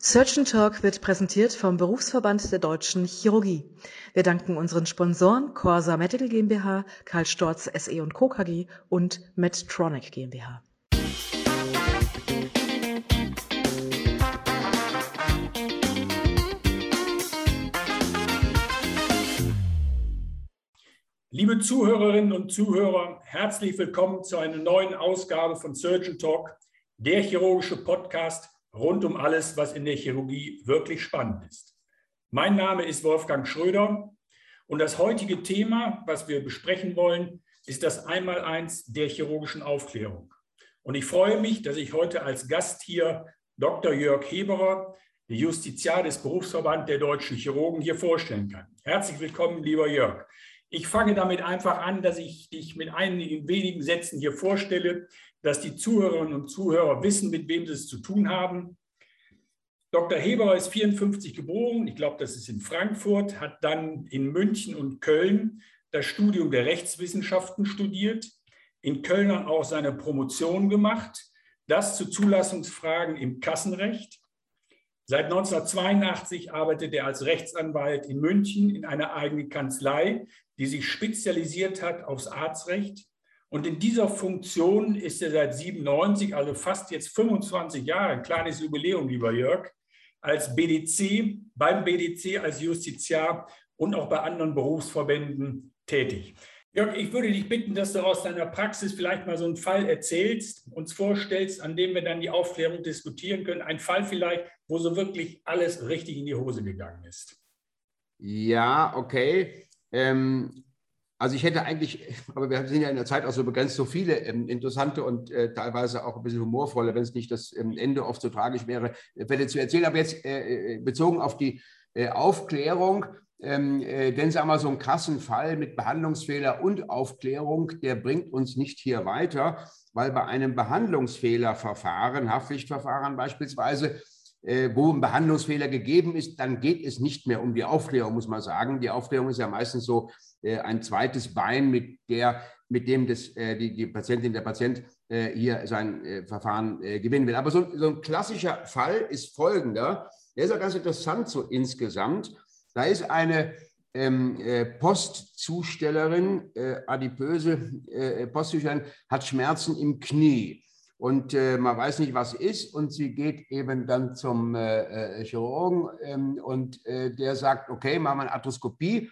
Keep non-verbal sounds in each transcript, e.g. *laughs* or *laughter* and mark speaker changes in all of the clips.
Speaker 1: Surgeon Talk wird präsentiert vom Berufsverband der Deutschen Chirurgie. Wir danken unseren Sponsoren Corsa Medical GmbH, Karl Storz SE und Co. KG und Medtronic GmbH.
Speaker 2: Liebe Zuhörerinnen und Zuhörer, herzlich willkommen zu einer neuen Ausgabe von Surgeon Talk, der chirurgische Podcast rund um alles, was in der Chirurgie wirklich spannend ist. Mein Name ist Wolfgang Schröder und das heutige Thema, was wir besprechen wollen, ist das Einmaleins der chirurgischen Aufklärung. Und ich freue mich, dass ich heute als Gast hier Dr. Jörg Heberer, der Justiziar des Berufsverbands der deutschen Chirurgen, hier vorstellen kann. Herzlich willkommen, lieber Jörg. Ich fange damit einfach an, dass ich dich mit einigen wenigen Sätzen hier vorstelle, dass die Zuhörerinnen und Zuhörer wissen, mit wem sie es zu tun haben. Dr. Heber ist 54 geboren, ich glaube, das ist in Frankfurt, hat dann in München und Köln das Studium der Rechtswissenschaften studiert, in Köln auch seine Promotion gemacht, das zu Zulassungsfragen im Kassenrecht. Seit 1982 arbeitet er als Rechtsanwalt in München in einer eigenen Kanzlei, die sich spezialisiert hat aufs Arztrecht und in dieser Funktion ist er seit 97, also fast jetzt 25 Jahre, ein kleines Jubiläum, lieber Jörg, als BDC, beim BDC als Justiziar und auch bei anderen Berufsverbänden tätig. Jörg, ich würde dich bitten, dass du aus deiner Praxis vielleicht mal so einen Fall erzählst, uns vorstellst, an dem wir dann die Aufklärung diskutieren können. Ein Fall vielleicht, wo so wirklich alles richtig in die Hose gegangen ist.
Speaker 3: Ja, okay. Ähm, also ich hätte eigentlich, *laughs* aber wir sind ja in der Zeit auch so begrenzt, so viele ähm, interessante und äh, teilweise auch ein bisschen humorvolle, wenn es nicht das ähm, Ende oft so tragisch wäre, äh, Fälle zu erzählen. Aber jetzt äh, äh bezogen auf die äh, Aufklärung, ähm, äh, denn sagen wir mal, so ein krassen Fall mit Behandlungsfehler und Aufklärung, der bringt uns nicht hier weiter, weil bei einem Behandlungsfehlerverfahren, Haftpflichtverfahren beispielsweise, wo ein Behandlungsfehler gegeben ist, dann geht es nicht mehr um die Aufklärung, muss man sagen. Die Aufklärung ist ja meistens so äh, ein zweites Bein, mit, der, mit dem das, äh, die, die Patientin, der Patient äh, hier sein Verfahren gewinnen will. Aber so, so ein klassischer Fall ist folgender. Der ist auch ganz interessant so insgesamt. Da ist eine ähm, äh, Postzustellerin, äh, adipöse äh, Postzustellerin, hat Schmerzen im Knie und man weiß nicht, was ist und sie geht eben dann zum Chirurgen ähm, und der sagt, okay, machen wir eine Arthroskopie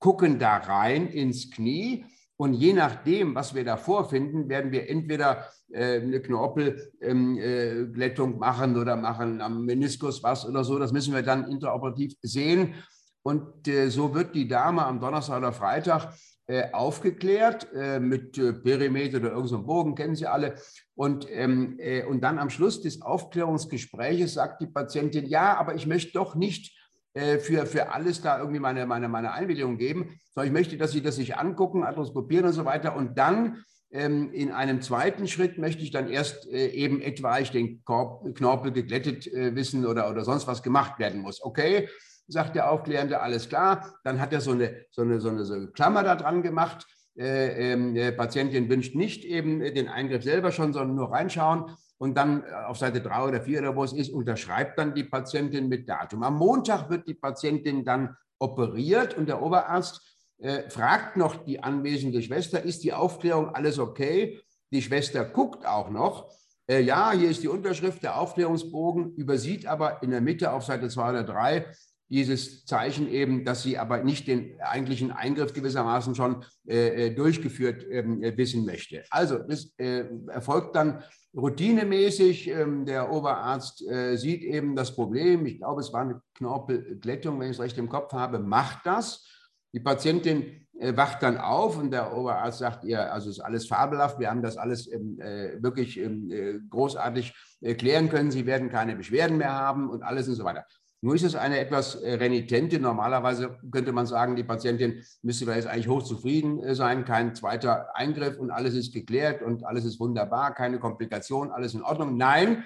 Speaker 3: gucken da rein ins Knie und je nachdem, was wir da vorfinden, werden wir entweder äh, eine Knorpelglättung ähm, äh, machen oder machen am Meniskus was oder so. Das müssen wir dann interoperativ sehen. Und äh, so wird die Dame am Donnerstag oder Freitag äh, aufgeklärt äh, mit äh, Perimeter oder irgendeinem Bogen, kennen Sie alle. Und, ähm, und dann am Schluss des Aufklärungsgespräches sagt die Patientin, ja, aber ich möchte doch nicht für, für alles da irgendwie meine, meine, meine Einwilligung geben, sondern ich möchte, dass Sie das sich angucken, arthroskopieren und so weiter. Und dann ähm, in einem zweiten Schritt möchte ich dann erst äh, eben etwaig den Korb, Knorpel geglättet äh, wissen oder, oder sonst was gemacht werden muss. Okay, sagt der Aufklärende, alles klar. Dann hat er so eine, so eine, so eine, so eine Klammer da dran gemacht. Äh, ähm, Patientin wünscht nicht eben den Eingriff selber schon, sondern nur reinschauen und dann äh, auf Seite drei oder vier oder wo es ist, unterschreibt dann die Patientin mit Datum. Am Montag wird die Patientin dann operiert und der Oberarzt äh, fragt noch die anwesende Schwester, ist die Aufklärung alles okay? Die Schwester guckt auch noch. Äh, ja, hier ist die Unterschrift, der Aufklärungsbogen, übersieht aber in der Mitte auf Seite zwei oder drei dieses Zeichen eben, dass sie aber nicht den eigentlichen Eingriff gewissermaßen schon äh, äh durchgeführt äh, wissen möchte. Also das äh, erfolgt dann routinemäßig. Ähm, der Oberarzt äh, sieht eben das Problem. Ich glaube, es war eine Knorpelglättung, wenn ich es recht im Kopf habe, macht das. Die Patientin äh, wacht dann auf und der Oberarzt sagt ihr, also ist alles fabelhaft, wir haben das alles ähm, wirklich ähm, großartig klären können, Sie werden keine Beschwerden mehr haben und alles und so weiter. Nur ist es eine etwas äh, renitente. Normalerweise könnte man sagen, die Patientin müsste jetzt eigentlich hochzufrieden äh, sein, kein zweiter Eingriff und alles ist geklärt und alles ist wunderbar, keine Komplikation, alles in Ordnung. Nein,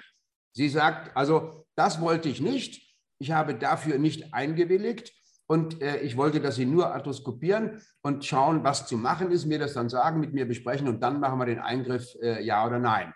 Speaker 3: sie sagt, also das wollte ich nicht. Ich habe dafür nicht eingewilligt und äh, ich wollte, dass Sie nur arthroskopieren und schauen, was zu machen ist, mir das dann sagen, mit mir besprechen und dann machen wir den Eingriff, äh, ja oder nein.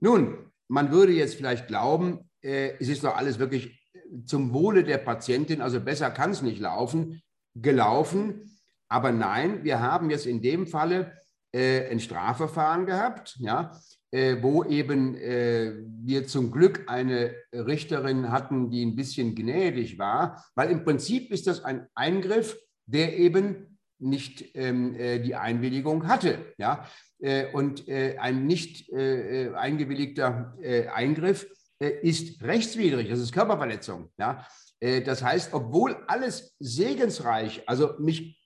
Speaker 3: Nun, man würde jetzt vielleicht glauben, äh, es ist doch alles wirklich zum Wohle der Patientin, also besser kann es nicht laufen, gelaufen. Aber nein, wir haben jetzt in dem Falle äh, ein Strafverfahren gehabt, ja, äh, wo eben äh, wir zum Glück eine Richterin hatten, die ein bisschen gnädig war, weil im Prinzip ist das ein Eingriff, der eben nicht ähm, äh, die Einwilligung hatte. Ja? Äh, und äh, ein nicht eingewilligter Eingriff ist rechtswidrig, das ist Körperverletzung. Ja? das heißt, obwohl alles segensreich, also mich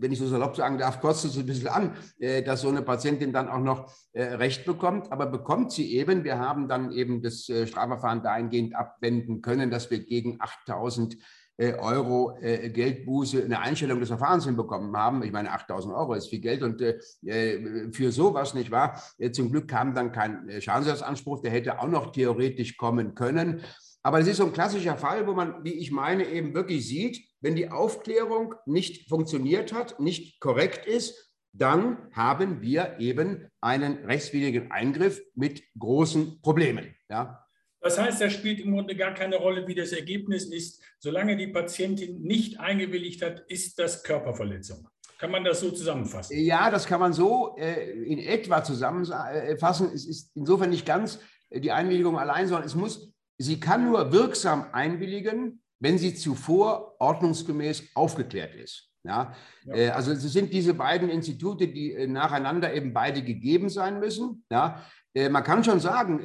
Speaker 3: wenn ich so salopp sagen darf, kostet es ein bisschen an, äh, dass so eine Patientin dann auch noch äh, Recht bekommt. Aber bekommt sie eben, wir haben dann eben das äh, Strafverfahren dahingehend abwenden können, dass wir gegen 8000 Euro Geldbuße eine Einstellung des Verfahrens hinbekommen haben. Ich meine, 8000 Euro ist viel Geld und für sowas, nicht wahr? Zum Glück kam dann kein Schadensersatzanspruch, der hätte auch noch theoretisch kommen können. Aber es ist so ein klassischer Fall, wo man, wie ich meine, eben wirklich sieht, wenn die Aufklärung nicht funktioniert hat, nicht korrekt ist, dann haben wir eben einen rechtswidrigen Eingriff mit großen Problemen. Ja?
Speaker 2: Das heißt, da spielt im Grunde gar keine Rolle, wie das Ergebnis ist. Solange die Patientin nicht eingewilligt hat, ist das Körperverletzung. Kann man das so zusammenfassen?
Speaker 3: Ja, das kann man so äh, in etwa zusammenfassen. Es ist insofern nicht ganz die Einwilligung allein, sondern es muss, sie kann nur wirksam einwilligen, wenn sie zuvor ordnungsgemäß aufgeklärt ist. Ja, ja. Äh, also es sind diese beiden Institute, die äh, nacheinander eben beide gegeben sein müssen. Ja, äh, man kann schon sagen,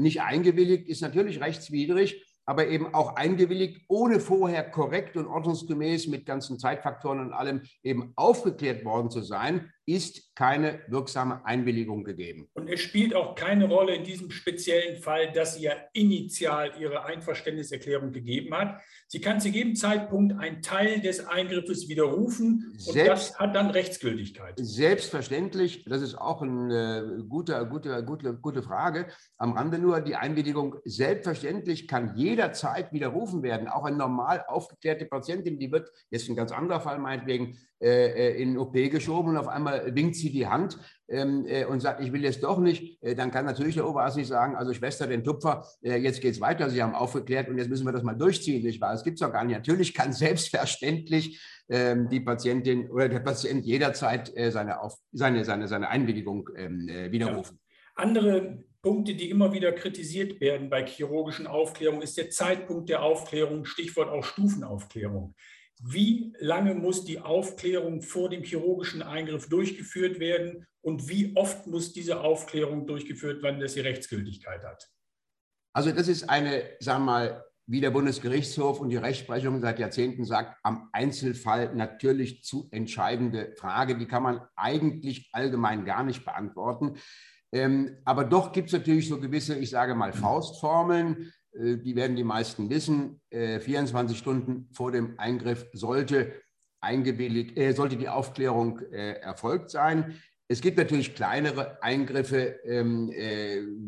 Speaker 3: nicht eingewilligt ist natürlich rechtswidrig, aber eben auch eingewilligt, ohne vorher korrekt und ordnungsgemäß mit ganzen Zeitfaktoren und allem eben aufgeklärt worden zu sein, ist keine wirksame Einwilligung gegeben.
Speaker 2: Und es spielt auch keine Rolle in diesem speziellen Fall, dass sie ja initial ihre Einverständniserklärung gegeben hat. Sie kann zu jedem Zeitpunkt einen Teil des Eingriffes widerrufen und Selbst, das hat dann Rechtsgültigkeit.
Speaker 3: Selbstverständlich, das ist auch eine gute, gute, gute, gute Frage. Am Rande nur die Einwilligung. Selbstverständlich kann jederzeit widerrufen werden. Auch eine normal aufgeklärte Patientin, die wird, jetzt ein ganz anderer Fall meinetwegen, äh, äh, in OP geschoben und auf einmal winkt sie die Hand ähm, äh, und sagt, ich will jetzt doch nicht, äh, dann kann natürlich der Oberarzt nicht sagen, also Schwester, den Tupfer, äh, jetzt geht es weiter, Sie haben aufgeklärt und jetzt müssen wir das mal durchziehen, nicht wahr? Das gibt es doch gar nicht. Natürlich kann *laughs* selbstverständlich ähm, die Patientin oder der Patient jederzeit äh, seine, auf, seine, seine, seine Einwilligung ähm, widerrufen.
Speaker 2: Ja. Andere Punkte, die immer wieder kritisiert werden bei chirurgischen Aufklärungen, ist der Zeitpunkt der Aufklärung, Stichwort auch Stufenaufklärung. Wie lange muss die Aufklärung vor dem chirurgischen Eingriff durchgeführt werden und wie oft muss diese Aufklärung durchgeführt werden, dass sie Rechtsgültigkeit hat?
Speaker 3: Also das ist eine, sagen wir mal, wie der Bundesgerichtshof und die Rechtsprechung seit Jahrzehnten sagt, am Einzelfall natürlich zu entscheidende Frage. Die kann man eigentlich allgemein gar nicht beantworten. Ähm, aber doch gibt es natürlich so gewisse, ich sage mal, Faustformeln. Äh, die werden die meisten wissen, 24 äh, Stunden vor dem Eingriff sollte, eingewilligt, äh, sollte die Aufklärung erfolgt sein. Es gibt natürlich kleinere Eingriffe, ähm,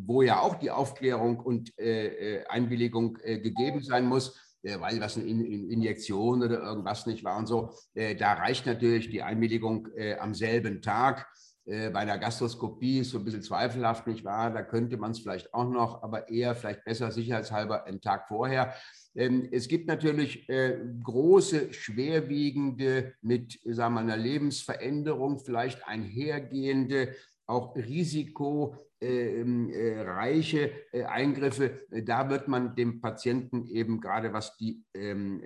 Speaker 3: wo ja auch die Aufklärung und Einwilligung gegeben sein muss weil was eine Injektion oder irgendwas nicht war und so. da reicht natürlich die Einwilligung am selben Tag. Äh, bei der Gastroskopie ist so ein bisschen zweifelhaft, nicht wahr? Da könnte man es vielleicht auch noch, aber eher vielleicht besser sicherheitshalber einen Tag vorher. Ähm, es gibt natürlich äh, große, schwerwiegende, mit sagen wir, einer Lebensveränderung vielleicht einhergehende, auch risikoreiche ähm, äh, Eingriffe. Da wird man dem Patienten eben gerade was die ähm,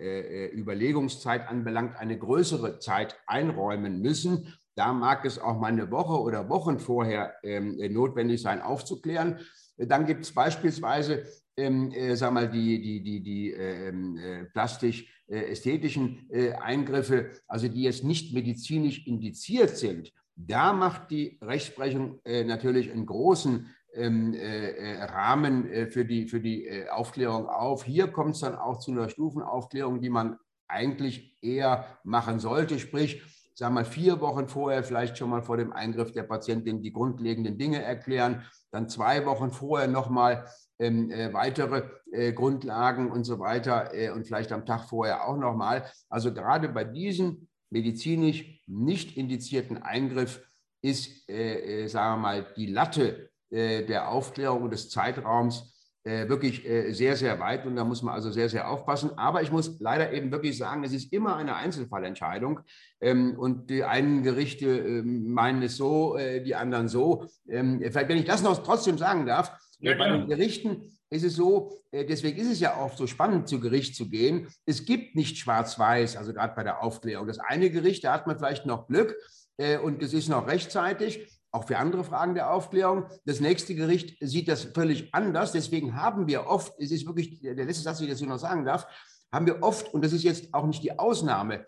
Speaker 3: Überlegungszeit anbelangt, eine größere Zeit einräumen müssen. Da mag es auch mal eine Woche oder Wochen vorher ähm, notwendig sein, aufzuklären. Dann gibt es beispielsweise ähm, äh, sag mal, die, die, die, die ähm, äh, plastisch-ästhetischen äh, Eingriffe, also die jetzt nicht medizinisch indiziert sind. Da macht die Rechtsprechung äh, natürlich einen großen ähm, äh, äh, Rahmen für die, für die Aufklärung auf. Hier kommt es dann auch zu einer Stufenaufklärung, die man eigentlich eher machen sollte, sprich, sagen wir mal, vier Wochen vorher vielleicht schon mal vor dem Eingriff der Patientin die grundlegenden Dinge erklären, dann zwei Wochen vorher nochmal ähm, äh, weitere äh, Grundlagen und so weiter äh, und vielleicht am Tag vorher auch nochmal. Also gerade bei diesem medizinisch nicht indizierten Eingriff ist, äh, äh, sagen wir mal, die Latte äh, der Aufklärung des Zeitraums äh, wirklich äh, sehr, sehr weit und da muss man also sehr, sehr aufpassen. Aber ich muss leider eben wirklich sagen, es ist immer eine Einzelfallentscheidung ähm, und die einen Gerichte äh, meinen es so, äh, die anderen so. Ähm, vielleicht, wenn ich das noch trotzdem sagen darf, ja, bei den Gerichten ist es so, äh, deswegen ist es ja auch so spannend, zu Gericht zu gehen. Es gibt nicht schwarz-weiß, also gerade bei der Aufklärung. Das eine Gericht, da hat man vielleicht noch Glück äh, und es ist noch rechtzeitig auch für andere Fragen der Aufklärung. Das nächste Gericht sieht das völlig anders. Deswegen haben wir oft, es ist wirklich der letzte Satz, den ich dazu noch sagen darf, haben wir oft, und das ist jetzt auch nicht die Ausnahme,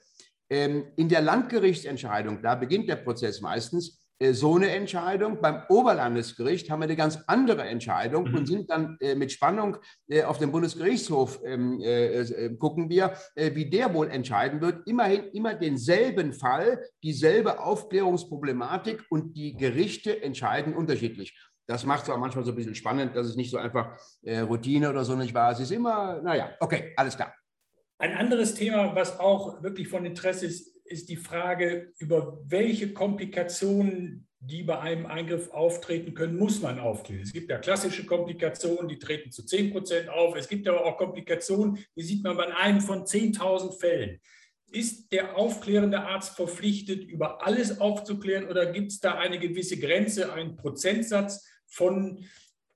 Speaker 3: ähm, in der Landgerichtsentscheidung, da beginnt der Prozess meistens, so eine Entscheidung. Beim Oberlandesgericht haben wir eine ganz andere Entscheidung mhm. und sind dann äh, mit Spannung äh, auf dem Bundesgerichtshof, ähm, äh, äh, gucken wir, äh, wie der wohl entscheiden wird. Immerhin immer denselben Fall, dieselbe Aufklärungsproblematik und die Gerichte entscheiden unterschiedlich. Das macht es auch manchmal so ein bisschen spannend, dass es nicht so einfach Routine oder so nicht war. Es ist immer, naja, okay, alles klar.
Speaker 2: Ein anderes Thema, was auch wirklich von Interesse ist, ist die Frage, über welche Komplikationen, die bei einem Eingriff auftreten können, muss man aufklären. Es gibt ja klassische Komplikationen, die treten zu 10 Prozent auf. Es gibt aber auch Komplikationen, die sieht man bei einem von 10.000 Fällen. Ist der aufklärende Arzt verpflichtet, über alles aufzuklären oder gibt es da eine gewisse Grenze, einen Prozentsatz von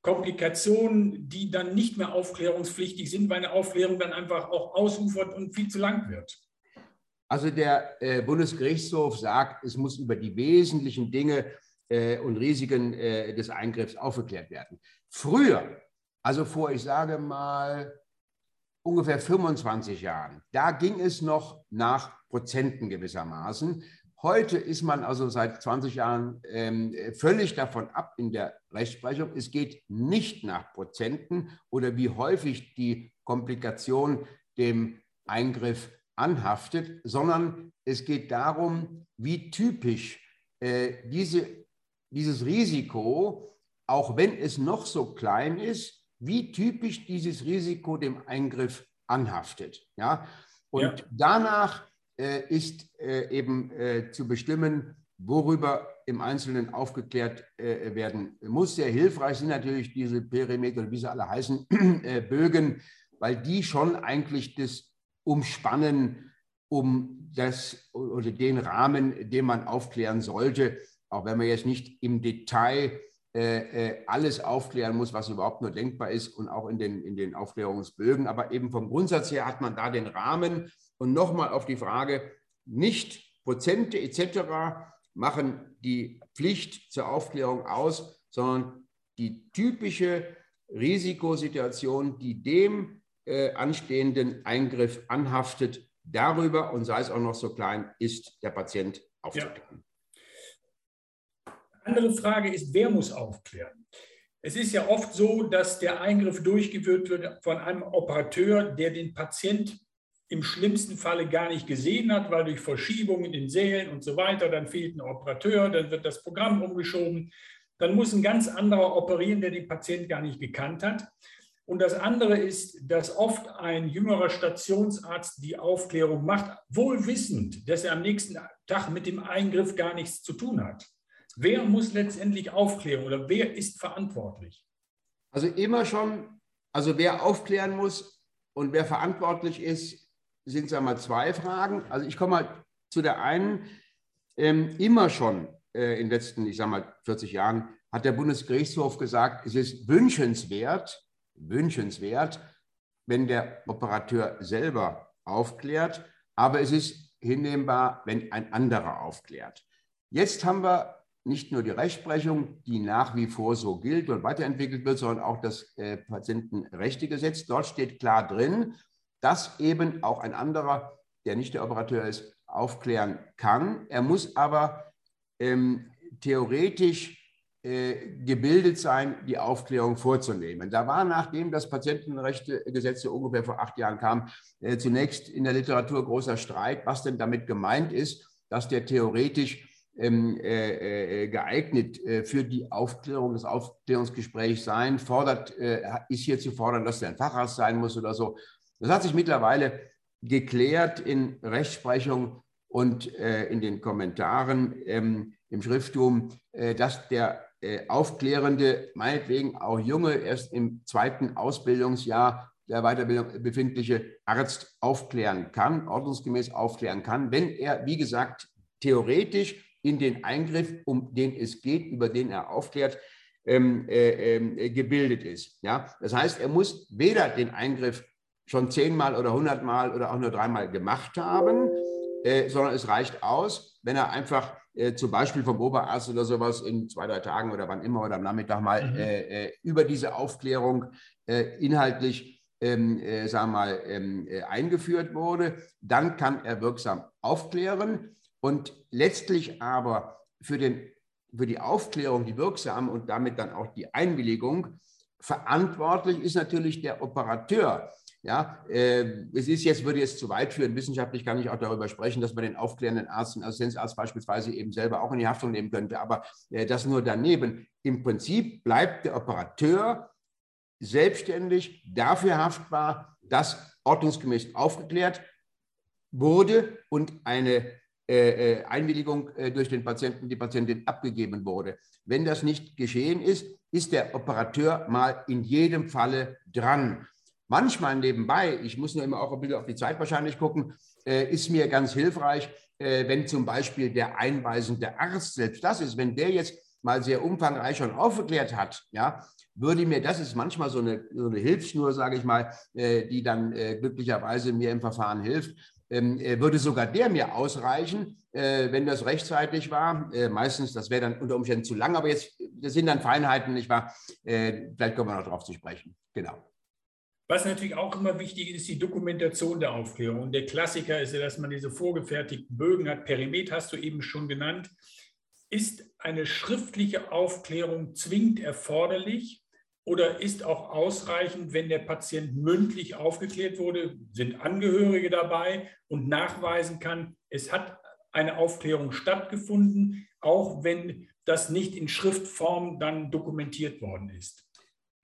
Speaker 2: Komplikationen, die dann nicht mehr aufklärungspflichtig sind, weil eine Aufklärung dann einfach auch ausufert und viel zu lang wird?
Speaker 3: Also der äh, Bundesgerichtshof sagt, es muss über die wesentlichen Dinge äh, und Risiken äh, des Eingriffs aufgeklärt werden. Früher, also vor, ich sage mal, ungefähr 25 Jahren, da ging es noch nach Prozenten gewissermaßen. Heute ist man also seit 20 Jahren ähm, völlig davon ab in der Rechtsprechung. Es geht nicht nach Prozenten oder wie häufig die Komplikation dem Eingriff anhaftet, sondern es geht darum, wie typisch äh, diese, dieses Risiko, auch wenn es noch so klein ist, wie typisch dieses Risiko dem Eingriff anhaftet. Ja? Und ja. danach äh, ist äh, eben äh, zu bestimmen, worüber im Einzelnen aufgeklärt äh, werden muss. Sehr hilfreich sind natürlich diese Perimeter, wie sie alle heißen, *clears throat* äh, Bögen, weil die schon eigentlich das umspannen, um das oder den Rahmen, den man aufklären sollte, auch wenn man jetzt nicht im Detail äh, äh, alles aufklären muss, was überhaupt nur denkbar ist und auch in den, in den Aufklärungsbögen. Aber eben vom Grundsatz her hat man da den Rahmen. Und nochmal auf die Frage, nicht Prozente etc. machen die Pflicht zur Aufklärung aus, sondern die typische Risikosituation, die dem äh, anstehenden Eingriff anhaftet, darüber, und sei es auch noch so klein, ist der Patient aufzuklären.
Speaker 2: Ja. Andere Frage ist, wer muss aufklären? Es ist ja oft so, dass der Eingriff durchgeführt wird von einem Operateur, der den Patient im schlimmsten Falle gar nicht gesehen hat, weil durch Verschiebungen in Sälen und so weiter, dann fehlt ein Operateur, dann wird das Programm umgeschoben, dann muss ein ganz anderer operieren, der den Patient gar nicht gekannt hat. Und das andere ist, dass oft ein jüngerer Stationsarzt die Aufklärung macht, wohl wissend, dass er am nächsten Tag mit dem Eingriff gar nichts zu tun hat. Wer muss letztendlich aufklären oder wer ist verantwortlich?
Speaker 3: Also immer schon, also wer aufklären muss und wer verantwortlich ist, sind es einmal zwei Fragen. Also ich komme mal zu der einen. Ähm, immer schon äh, in den letzten, ich sage mal, 40 Jahren hat der Bundesgerichtshof gesagt, es ist wünschenswert, wünschenswert, wenn der Operateur selber aufklärt, aber es ist hinnehmbar, wenn ein anderer aufklärt. Jetzt haben wir nicht nur die Rechtsprechung, die nach wie vor so gilt und weiterentwickelt wird, sondern auch das äh, Patientenrechtegesetz. Dort steht klar drin, dass eben auch ein anderer, der nicht der Operateur ist, aufklären kann. Er muss aber ähm, theoretisch gebildet sein, die Aufklärung vorzunehmen. Da war, nachdem das Patientenrechtegesetz so ungefähr vor acht Jahren kam, äh, zunächst in der Literatur großer Streit, was denn damit gemeint ist, dass der theoretisch ähm, äh, geeignet für die Aufklärung des Aufklärungsgesprächs sein, fordert, ist hier zu fordern, dass er ein Facharzt sein muss oder so. Das hat sich mittlerweile geklärt in Rechtsprechung und in den Kommentaren ähm, im Schrifttum, dass der äh, aufklärende, meinetwegen auch junge, erst im zweiten Ausbildungsjahr der Weiterbildung befindliche Arzt aufklären kann, ordnungsgemäß aufklären kann, wenn er, wie gesagt, theoretisch in den Eingriff, um den es geht, über den er aufklärt, ähm, äh, äh, gebildet ist. Ja? Das heißt, er muss weder den Eingriff schon zehnmal oder hundertmal oder auch nur dreimal gemacht haben, äh, sondern es reicht aus, wenn er einfach äh, zum Beispiel vom Oberarzt oder sowas in zwei, drei Tagen oder wann immer oder am Nachmittag mal mhm. Äh, äh, über diese Aufklärung inhaltlich ähm, äh, sagen wir mal, ähm, äh, eingeführt wurde, dann kann er wirksam aufklären und letztlich aber für, den, für die Aufklärung, die wirksam und damit dann auch die Einwilligung verantwortlich ist natürlich der Operateur. Ja, äh, es ist jetzt, würde jetzt zu weit führen. Wissenschaftlich kann ich auch darüber sprechen, dass man den aufklärenden Arzt, den Assistenzarzt beispielsweise eben selber auch in die Haftung nehmen könnte. Aber äh, das nur daneben. Im Prinzip bleibt der Operateur selbstständig dafür haftbar, dass ordnungsgemäß aufgeklärt wurde und eine äh, äh Einwilligung äh, durch den Patienten, die Patientin abgegeben wurde. Wenn das nicht geschehen ist, ist der Operateur mal in jedem Falle dran. Manchmal nebenbei, ich muss nur immer auch ein bisschen auf die Zeit wahrscheinlich gucken, äh, ist mir ganz hilfreich, äh, wenn zum Beispiel der einweisende Arzt selbst das ist, wenn der jetzt mal sehr umfangreich schon aufgeklärt hat, ja, würde mir, das ist manchmal so eine, so eine Hilfsschnur, sage ich mal, äh, die dann glücklicherweise mir im Verfahren hilft, ähm, würde sogar der mir ausreichen, wenn das rechtzeitig war. meistens, das wäre dann unter Umständen zu lang, aber jetzt, das sind dann Feinheiten, nicht wahr? vielleicht kommen wir noch darauf zu sprechen. Genau.
Speaker 2: Was natürlich auch immer wichtig ist, ist die Dokumentation der Aufklärung. Und der Klassiker ist ja, dass man diese vorgefertigten Bögen hat. Perimet hast du eben schon genannt. Ist eine schriftliche Aufklärung zwingend erforderlich oder ist auch ausreichend, wenn der Patient mündlich aufgeklärt wurde, sind Angehörige dabei und nachweisen kann, es hat eine Aufklärung stattgefunden, auch wenn das nicht in Schriftform dann dokumentiert worden ist?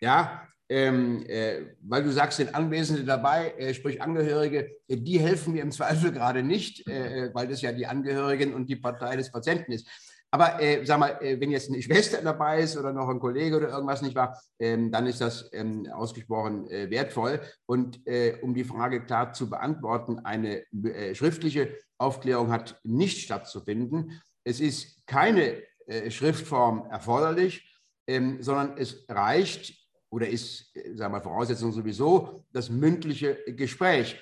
Speaker 3: Ja, ähm, äh, weil du sagst, sind Anwesende dabei, äh, sprich Angehörige, äh, die helfen mir im Zweifel gerade nicht, äh, äh, weil das ja die Angehörigen und die Partei des Patienten ist. Aber äh, sag mal, wenn jetzt eine Schwester dabei ist oder noch ein Kollege oder irgendwas nicht wahr, ähm, dann ist das ähm, ausgesprochen wertvoll. Und um die Frage klar zu beantworten, eine schriftliche Aufklärung hat nicht stattzufinden. Es ist keine Schriftform erforderlich, ähm, sondern es reicht oder ist, äh, sagen wir, Voraussetzung sowieso das mündliche Gespräch.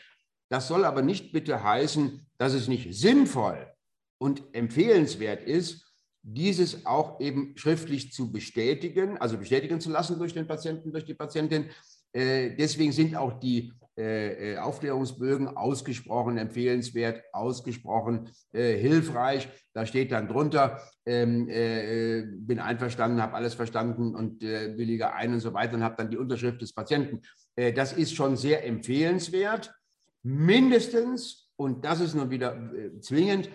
Speaker 3: Das soll aber nicht bitte heißen, dass es nicht sinnvoll und empfehlenswert ist, dieses auch eben schriftlich zu bestätigen, also bestätigen zu lassen durch den Patienten, durch die Patientin. Äh, deswegen sind auch die äh, äh, Aufklärungsbögen ausgesprochen empfehlenswert, ausgesprochen hilfreich. Da steht dann drunter, ähm, äh, bin einverstanden, habe alles verstanden und willige ein und so weiter und habe dann die Unterschrift des Patienten. Das ist schon sehr empfehlenswert. Mindestens, und das ist nun wieder zwingend,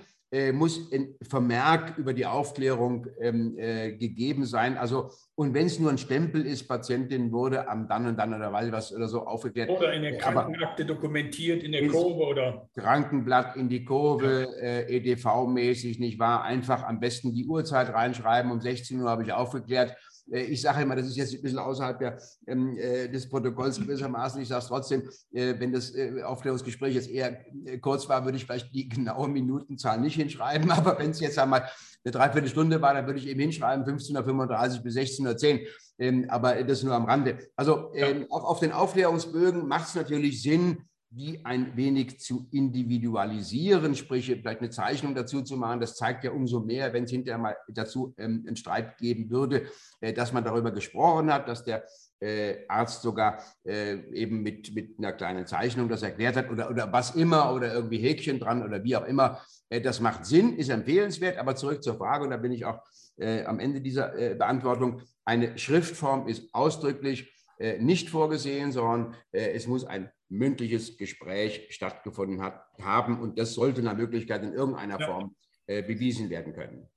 Speaker 3: muss ein Vermerk über die Aufklärung ähm, äh, gegeben sein. Also, und wenn es nur ein Stempel ist, Patientin wurde am dann und dann oder weil was oder so aufgeklärt.
Speaker 2: Oder in der äh, Krankenakte dokumentiert, in der Kurve oder.
Speaker 3: Krankenblatt in die Kurve, äh, EDV-mäßig, nicht wahr? Einfach am besten die Uhrzeit reinschreiben. Um 16 Uhr habe ich aufgeklärt. Äh, ich sage immer, das ist jetzt ein bisschen außerhalb der, ähm, äh, des Protokolls gewissermaßen. Ich sage es trotzdem, äh, wenn das äh, Aufklärungsgespräch jetzt eher äh, kurz war, würde ich vielleicht die *laughs* genaue Minutenzahl nicht hinschreiben. Aber wenn es jetzt einmal eine Dreiviertelstunde war, dann würde ich eben hinschreiben, 15.35 bis 16.10 Uhr. Ähm, aber das nur am Rande. Also ähm, auch auf den Aufklärungsbögen macht es natürlich Sinn, die ein wenig zu individualisieren, sprich vielleicht eine Zeichnung dazu zu machen. Das zeigt ja umso mehr, wenn es hinterher mal dazu ähm, einen Streit geben würde, äh, dass man darüber gesprochen hat, dass der äh, Arzt sogar äh, eben mit, mit einer kleinen Zeichnung das erklärt hat oder, oder was immer oder irgendwie Häkchen dran oder wie auch immer. Äh, das macht Sinn, ist empfehlenswert, aber zurück zur Frage und da bin ich auch äh, am Ende dieser äh, Beantwortung. Eine Schriftform ist ausdrücklich nicht vorgesehen, sondern es muss ein mündliches Gespräch stattgefunden hat, haben. Und das sollte nach Möglichkeit in irgendeiner ja. Form äh, bewiesen werden können.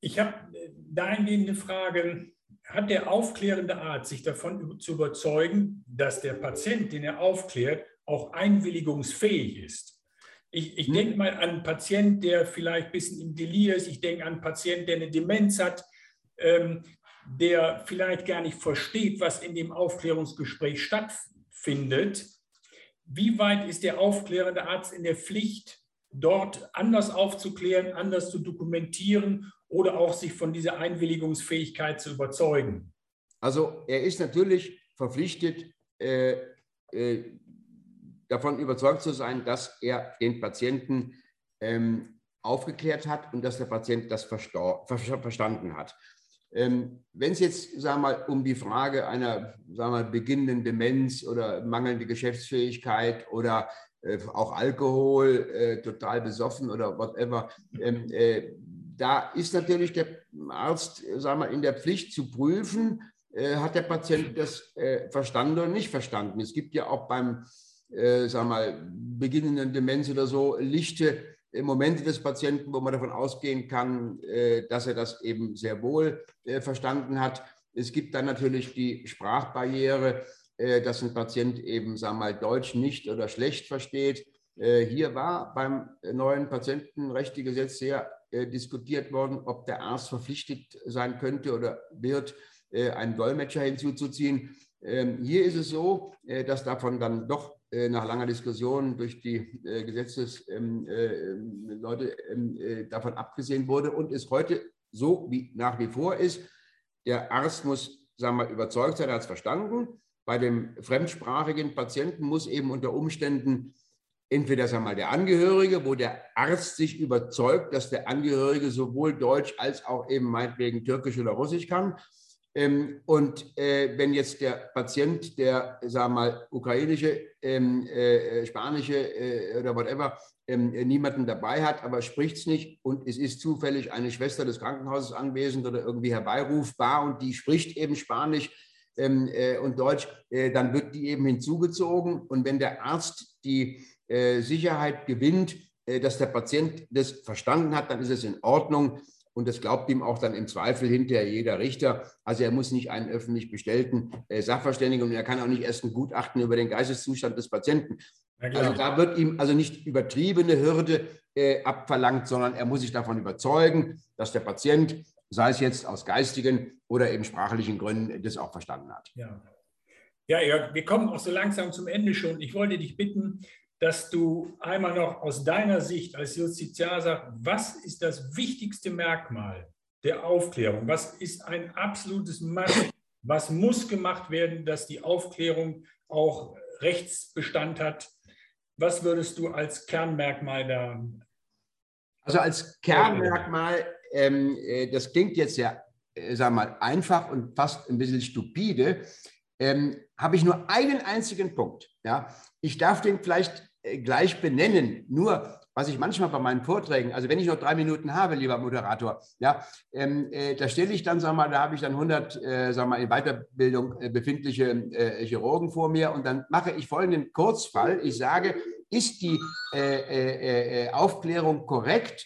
Speaker 2: Ich habe äh, dahingehend eine Frage. Hat der aufklärende Arzt sich davon zu überzeugen, dass der Patient, den er aufklärt, auch einwilligungsfähig ist? Ich, ich hm. denke mal an einen Patienten, der vielleicht ein bisschen im Delir ist. Ich denke an einen Patienten, der eine Demenz hat. ähm, der vielleicht gar nicht versteht, was in dem Aufklärungsgespräch stattfindet. Wie weit ist der aufklärende Arzt in der Pflicht, dort anders aufzuklären, anders zu dokumentieren oder auch sich von dieser Einwilligungsfähigkeit zu überzeugen?
Speaker 3: Also er ist natürlich verpflichtet, äh, äh, davon überzeugt zu sein, dass er den Patienten ähm, aufgeklärt hat und dass der Patient das verstanden hat. Ähm, Wenn es jetzt sagen wir mal, um die Frage einer sagen wir mal, beginnenden Demenz oder mangelnde Geschäftsfähigkeit oder äh, auch Alkohol, äh, total besoffen oder whatever, ähm, äh, da ist natürlich der Arzt sagen wir, in der Pflicht zu prüfen, äh, hat der Patient das äh, verstanden oder nicht verstanden. Es gibt ja auch beim äh, sagen wir mal, beginnenden Demenz oder so lichte Momente des Patienten, wo man davon ausgehen kann, äh, dass er das eben sehr wohl äh, verstanden hat. Es gibt dann natürlich die Sprachbarriere, äh, dass ein Patient eben, sagen wir mal, Deutsch nicht oder schlecht versteht. Hier war beim neuen Patientenrechtegesetz sehr diskutiert worden, ob der Arzt verpflichtet sein könnte oder wird, einen Dolmetscher hinzuzuziehen. Ähm, hier ist es so, dass davon dann doch nach langer Diskussion durch die äh, Gesetzesleute ähm, äh, davon abgesehen wurde und es heute so wie nach wie vor ist. Der Arzt muss sagen wir, überzeugt sein, er hat es verstanden. Bei dem fremdsprachigen Patienten muss eben unter Umständen entweder sagen wir mal, der Angehörige, wo der Arzt sich überzeugt, dass der Angehörige sowohl Deutsch als auch eben meinetwegen Türkisch oder Russisch kann, ähm, und äh, wenn jetzt der Patient, der, sagen wir mal, ukrainische, ähm, äh, spanische äh, oder whatever, ähm, niemanden dabei hat, aber spricht es nicht und es ist zufällig eine Schwester des Krankenhauses anwesend oder irgendwie herbeirufbar und die spricht eben Spanisch ähm, äh, und Deutsch, äh, dann wird die eben hinzugezogen. Und wenn der Arzt die äh, Sicherheit gewinnt, dass der Patient das verstanden hat, dann ist es in Ordnung. Und das glaubt ihm auch dann im Zweifel hinterher jeder Richter. Also er muss nicht einen öffentlich bestellten äh, Sachverständigen und er kann auch nicht erst ein Gutachten über den Geisteszustand des Patienten. Also da wird ihm also nicht übertriebene Hürde äh, abverlangt, sondern er muss sich davon überzeugen, dass der Patient, sei es jetzt aus geistigen oder eben sprachlichen Gründen, das auch verstanden hat.
Speaker 2: Ja. Ja, Jörg, wir kommen auch so langsam zum Ende schon. Ich wollte dich bitten, dass du einmal noch aus deiner Sicht als Justiziar sagst, was ist das wichtigste Merkmal der Aufklärung? Was ist ein absolutes Must? Was muss gemacht werden, dass die Aufklärung auch Rechtsbestand hat? Was würdest du als Kernmerkmal da?
Speaker 3: Also als Kernmerkmal, ähm, äh, das klingt jetzt ja, äh, mal, einfach und fast ein bisschen stupide, ähm, habe ich nur einen einzigen Punkt. Ja? Ich darf den vielleicht äh, gleich benennen, nur was ich manchmal bei meinen Vorträgen, also wenn ich noch drei Minuten habe, lieber Moderator, ja, ähm, äh, da stelle ich dann, sag mal, da habe ich dann 100, äh, sag mal, in Weiterbildung äh, befindliche äh, Chirurgen vor mir und dann mache ich folgenden Kurzfall. Ich sage, ist die äh, Aufklärung korrekt?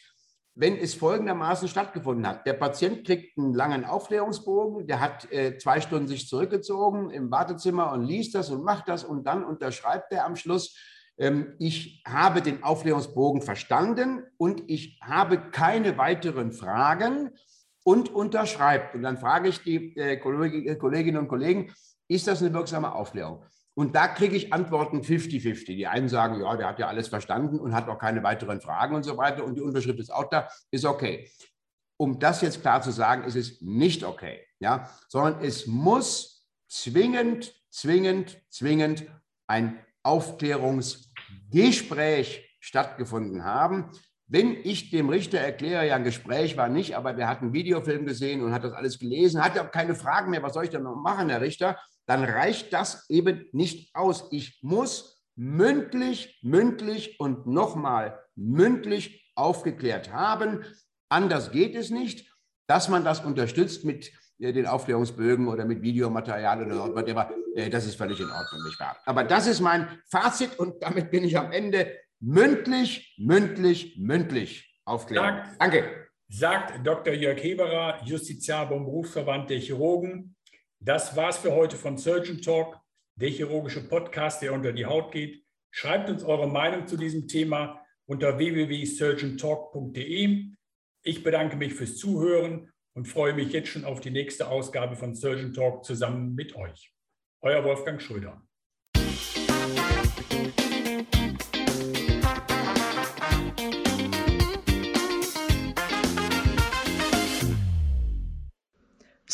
Speaker 3: Wenn es folgendermaßen stattgefunden hat. Der Patient kriegt einen langen Aufklärungsbogen, der hat äh, zwei Stunden sich zurückgezogen im Wartezimmer und liest das und macht das und dann unterschreibt er am Schluss, ähm, ich habe den Aufklärungsbogen verstanden und ich habe keine weiteren Fragen und unterschreibt. Und dann frage ich die äh, Kolleginnen und Kollegen, ist das eine wirksame Aufklärung? Und da kriege ich Antworten 50-50. Die einen sagen, ja, der hat ja alles verstanden und hat auch keine weiteren Fragen und so weiter. Und die Unterschrift ist auch da, ist okay. Um das jetzt klar zu sagen, ist es nicht okay, ja, sondern es muss zwingend, zwingend, zwingend ein Aufklärungsgespräch stattgefunden haben. Wenn ich dem Richter erkläre, ja, ein Gespräch war nicht, aber der hat einen Videofilm gesehen und hat das alles gelesen, hat ja keine Fragen mehr, was soll ich denn noch machen, Herr Richter? Dann reicht das eben nicht aus. Ich muss mündlich, mündlich und nochmal mündlich aufgeklärt haben. Anders geht es nicht. Dass man das unterstützt mit äh, den Aufklärungsbögen oder mit Videomaterial oder whatever, äh, das ist völlig in Ordnung, nicht wahr? Aber das ist mein Fazit und damit bin ich am Ende mündlich, mündlich, mündlich aufklären.
Speaker 2: Danke. Sagt Dr. Jörg Heberer, Justiziar beim Berufsverband der Chirurgen. Das war's für heute von Surgeon Talk, der chirurgische Podcast, der unter die Haut geht. Schreibt uns eure Meinung zu diesem Thema unter www.surgeontalk.de. Ich bedanke mich fürs Zuhören und freue mich jetzt schon auf die nächste Ausgabe von Surgeon Talk zusammen mit euch. Euer Wolfgang Schröder.